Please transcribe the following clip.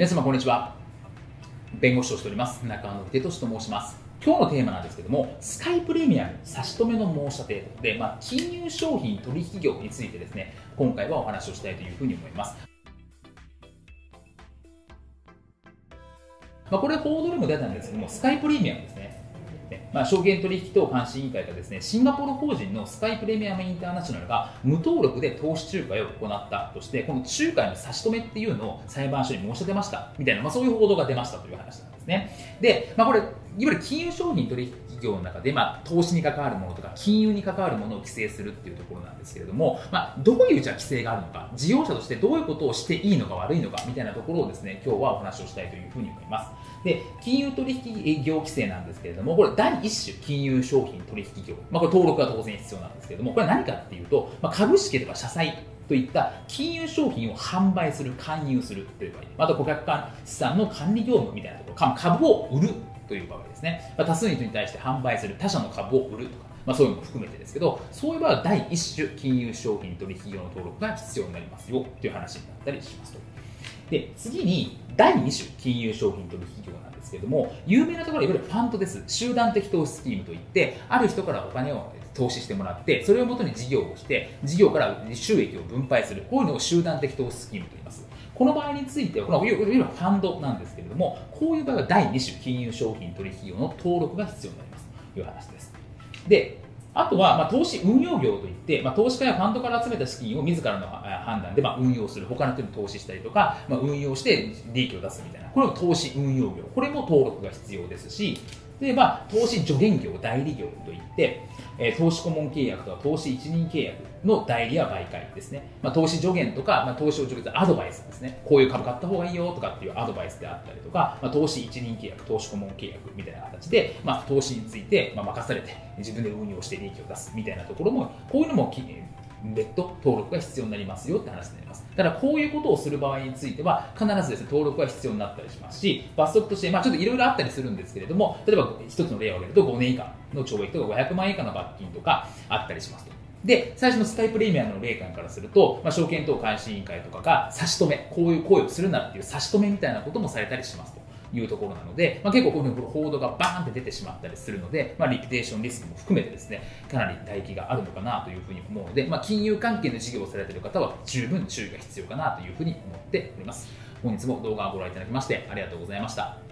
皆様こんにちは。弁護士をしております。中野秀俊と申します。今日のテーマなんですけどもスカイプレミアム差し止めの申し立てで、まあ、金融商品取引業についてですね今回はお話をしたいというふうに思います。まあ、これ報道でも出たんですけども、スカイプレミアムですね。まあ、証券取引等監視委員会がですねシンガポール法人のスカイプレミアムインターナショナルが無登録で投資仲介を行ったとしてこの仲介の差し止めっていうのを裁判所に申し立てましたみたいな、まあ、そういう報道が出ましたという話なんですね。で、まあ、これいわゆる金融商品取引業の中で、まあ、投資に関わるものとか金融に関わるものを規制するっていうところなんですけれども、まあ、どういうじゃ規制があるのか事業者としてどういうことをしていいのか悪いのかみたいなところをですね今日はお話をしたいというふうに思います。で金融取引業規制なんですけれどもこれ第1種金融商品取引業、まあ、これ登録が当然必要なんですけれどもこれは何かっていうと、まあ、株式とか社債といった金融商品を販売する、勧誘するという場合、また顧客間資産の管理業務みたいなところ、株を売るという場合ですね、まあ、多数の人に対して販売する、他社の株を売るとか、まあ、そういうのも含めてですけど、そういう場合は第1種金融商品取引業の登録が必要になりますよという話になったりしますと。で次に第2種金融商品取引業なんですけれども有名なところはいわゆるファンドです。集団的投資スキームといってある人からお金を投資してもらってそれをもとに事業をして事業から収益を分配する。こういうのを集団的投資スキームと言います。この場合についてはこのいわゆるファンドなんですけれどもこういう場合は第2種金融商品取引業の登録が必要になります。という話です。であとは、まあ、投資運用業といって、まあ、投資家やファンドから集めた資金を自らの判断で、まあ、運用する、他の人に投資したりとか、まあ、運用して利益を出すみたいな、これを投資運用業、これも登録が必要ですし、で、まあ、投資助言業、代理業といって、え、投資顧問契約とか投資一任契約の代理や媒介ですね。まあ、投資助言とか、まあ、投資を助言するアドバイスですね。こういう株買った方がいいよとかっていうアドバイスであったりとか、まあ、投資一任契約、投資顧問契約みたいな形で、ま、投資について、ま、任されて自分で運用して利益を出すみたいなところも、こういうのも別途登録が必要になりますよって話になります。ただこういうことをする場合については必ずですね登録が必要になったりしますし罰則として、まあ、ちょっといろいろあったりするんですけれども例えば一つの例を挙げると5年以下の懲役とか500万円以下の罰金とかあったりしますと。で、最初のスカイプレミアムの霊感からすると、まあ、証券等監視委員会とかが差し止め、こういう行為をするなっていう差し止めみたいなこともされたりしますと。いうところなので、まあ、結構こういう報道がバーンって出てしまったりするので、まあ、リピテーションリスクも含めてですねかなり唾液があるのかなというふうに思うので、まあ、金融関係の事業をされている方は十分注意が必要かなというふうに思っております。本日も動画をご覧いただきましてありがとうございました。